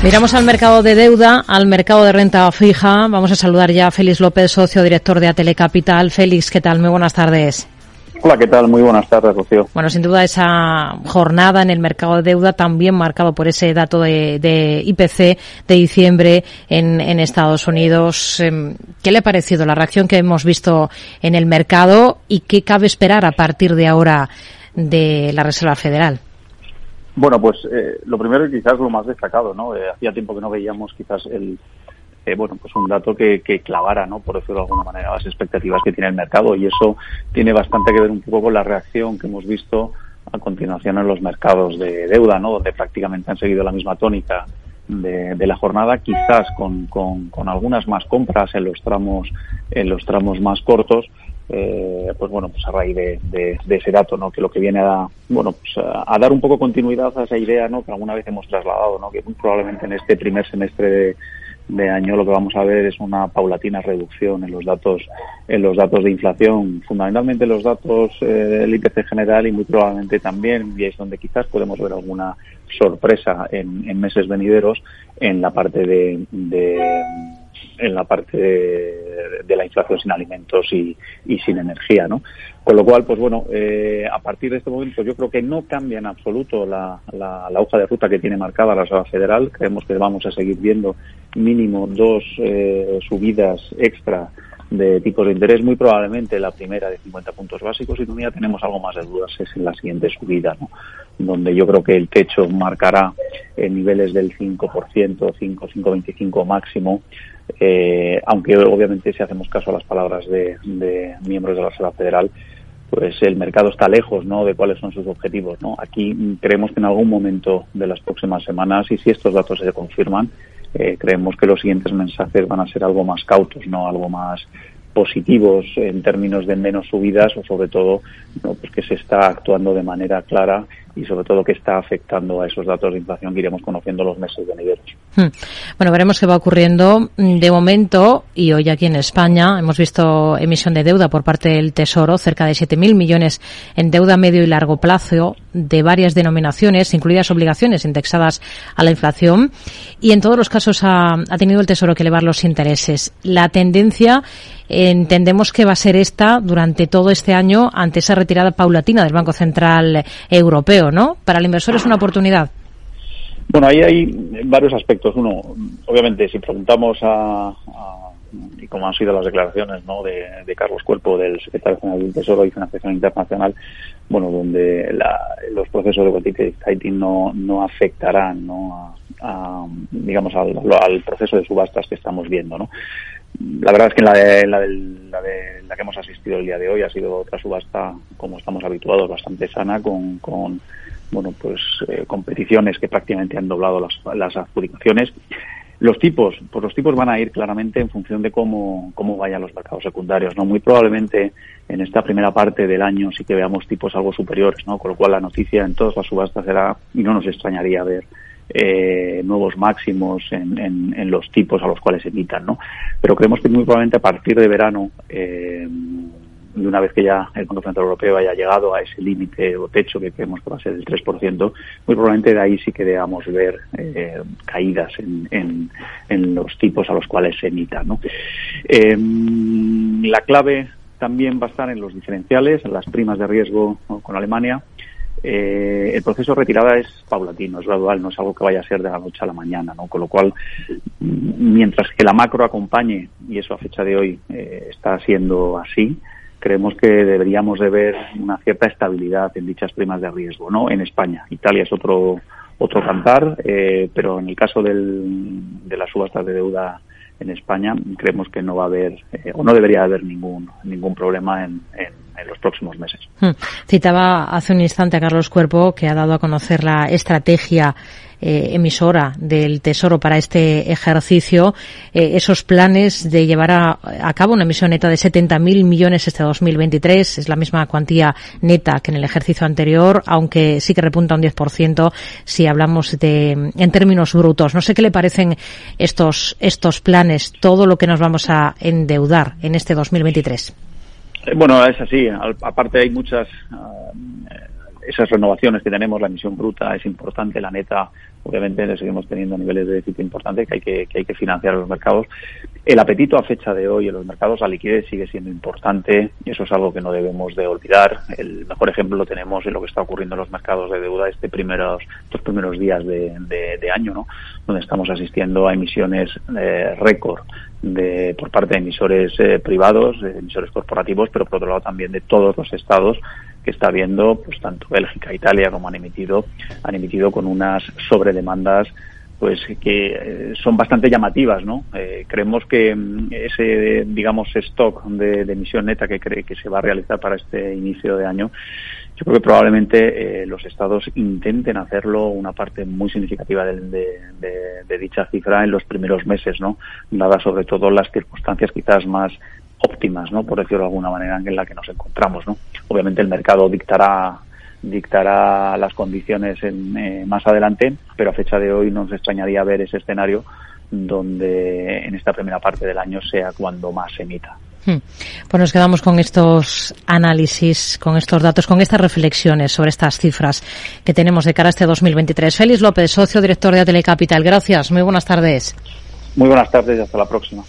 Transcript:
Miramos al mercado de deuda, al mercado de renta fija. Vamos a saludar ya a Félix López, socio director de Atele Capital. Félix, ¿qué tal? Muy buenas tardes. Hola, ¿qué tal? Muy buenas tardes, Rocío. Bueno, sin duda esa jornada en el mercado de deuda también marcado por ese dato de, IPC de diciembre en, en, Estados Unidos. Em, ¿Qué le ha parecido la reacción que hemos visto en el mercado y qué cabe esperar a partir de ahora de la Reserva Federal? Bueno, pues eh, lo primero y quizás lo más destacado, ¿no? Eh, hacía tiempo que no veíamos quizás el, eh, bueno, pues un dato que, que, clavara, ¿no? Por decirlo de alguna manera, las expectativas que tiene el mercado y eso tiene bastante que ver un poco con la reacción que hemos visto a continuación en los mercados de deuda, ¿no? Donde prácticamente han seguido la misma tónica de, de la jornada, quizás con, con, con algunas más compras en los tramos, en los tramos más cortos, eh, pues bueno, pues a raíz de, ese dato, ¿no? Que lo que viene a, bueno, pues a, dar un poco continuidad a esa idea, ¿no? Que alguna vez hemos trasladado, ¿no? Que probablemente en este primer semestre de, año lo que vamos a ver es una paulatina reducción en los datos, en los datos de inflación, fundamentalmente los datos eh, del IPC general y muy probablemente también, y es donde quizás podemos ver alguna sorpresa en, meses venideros en la parte de en la parte de, la inflación sin alimentos y, sin energía, ¿no? Con lo cual, pues bueno, eh, a partir de este momento yo creo que no cambia en absoluto la, la, hoja de ruta que tiene marcada la Reserva Federal. Creemos que vamos a seguir viendo mínimo dos eh, subidas extra de tipos de interés, muy probablemente la primera de 50 puntos básicos y todavía tenemos algo más de dudas es en la siguiente subida, ¿no? donde yo creo que el techo marcará en niveles del 5%, 5, 5,25 máximo, eh, aunque obviamente si hacemos caso a las palabras de, miembros de la Reserva Federal, pues el mercado está lejos ¿no? de cuáles son sus objetivos. ¿no? Aquí creemos que en algún momento de las próximas semanas, y si estos datos se confirman, eh, creemos que los siguientes mensajes van a ser algo más cautos, no algo más positivos en términos de menos subidas o sobre todo ¿no? pues que se está actuando de manera clara y sobre todo que está afectando a esos datos de inflación que iremos conociendo los meses venideros. Hmm. Bueno, veremos qué va ocurriendo. De momento, y hoy aquí en España, hemos visto emisión de deuda por parte del Tesoro, cerca de 7.000 millones en deuda medio y largo plazo de varias denominaciones, incluidas obligaciones indexadas a la inflación. Y en todos los casos ha, ha tenido el Tesoro que elevar los intereses. La tendencia entendemos que va a ser esta durante todo este año ante esa retirada paulatina del Banco Central Europeo. ¿No? Para el inversor es una oportunidad. Bueno, ahí hay varios aspectos. Uno, obviamente, si preguntamos a, y como han sido las declaraciones ¿no? de, Carlos Cuerpo, del secretario general del Tesoro y Financiación Internacional, bueno, donde los procesos de quantitative no, no afectarán ¿no? A, digamos, al, proceso de subastas que estamos viendo. ¿no? La verdad es que la de, la, de, la de la que hemos asistido el día de hoy ha sido otra subasta, como estamos habituados, bastante sana, con, con bueno, pues eh, competiciones que prácticamente han doblado las, las adjudicaciones. Los tipos, pues los tipos van a ir claramente en función de cómo, cómo vayan los mercados secundarios, ¿no? Muy probablemente en esta primera parte del año sí que veamos tipos algo superiores, ¿no? Con lo cual la noticia en todas las subastas será, y no nos extrañaría ver eh, nuevos máximos en, en, los tipos a los cuales emitan, ¿no? Pero creemos que muy probablemente a partir de verano, eh, de una vez que ya el Banco Central Europeo haya llegado a ese límite o techo que creemos que va a ser el 3%, muy probablemente de ahí sí que debamos ver eh, caídas en, en, en, los tipos a los cuales se emitan, ¿no? Em, la clave también va a estar en los diferenciales, en las primas de riesgo con Alemania, eh, el proceso de retirada es paulatino, es gradual, no es algo que vaya a ser de la noche a la mañana, ¿no? Con lo cual, mientras que la macro acompañe, y eso a fecha de hoy eh, está siendo así, creemos que deberíamos de ver una cierta estabilidad en dichas primas de riesgo, ¿no? En España. Italia es otro otro cantar, eh, pero en el caso del, de las subastas de deuda en España creemos que no va a haber eh, o no debería haber ningún ningún problema en, en, los próximos meses. Hmm. Citaba hace un instante a Carlos Cuerpo que ha dado a conocer la estrategia eh, emisora del Tesoro para este ejercicio, eh, esos planes de llevar a, a, cabo una emisión neta de 70.000 millones este 2023. Es la misma cuantía neta que en el ejercicio anterior, aunque sí que repunta un 10% si hablamos de, en términos brutos. No sé qué le parecen estos, estos planes, todo lo que nos vamos a endeudar en este 2023. Eh, bueno, es así. Aparte hay muchas uh, esas renovaciones que tenemos, la emisión bruta es importante, la neta, obviamente, seguimos teniendo niveles de déficit importantes que hay que, que hay que financiar en los mercados. El apetito a fecha de hoy en los mercados, la liquidez sigue siendo importante eso es algo que no debemos de olvidar. El mejor ejemplo lo tenemos en lo que está ocurriendo en los mercados de deuda este primeros, estos primeros días de año, ¿no? donde estamos asistiendo a emisiones eh, récord de, por parte de emisores eh, privados, de emisores corporativos, pero por otro lado también de todos los estados que está viendo, pues tanto Bélgica, Italia como han emitido, han emitido con unas sobredemandas pues que eh, son bastante llamativas, ¿no? Eh, creemos que mm, ese, digamos, stock de, emisión neta que cree que se va a realizar para este inicio de año, yo creo que probablemente eh, los estados intenten hacerlo una parte muy significativa de, de, dicha cifra en los primeros meses, ¿no? Dada sobre todo las circunstancias quizás más óptimas, ¿no? Por decirlo de alguna manera en la que nos encontramos, ¿no? Obviamente el mercado dictará dictará las condiciones en, eh, más adelante, pero a fecha de hoy nos extrañaría ver ese escenario donde en esta primera parte del año sea cuando más se emita. Hmm. Pues nos quedamos con estos análisis, con estos datos, con estas reflexiones sobre estas cifras que tenemos de cara a este 2023. Félix López, socio director de Atele Capital. Gracias. Muy buenas tardes. Muy buenas tardes y hasta la próxima.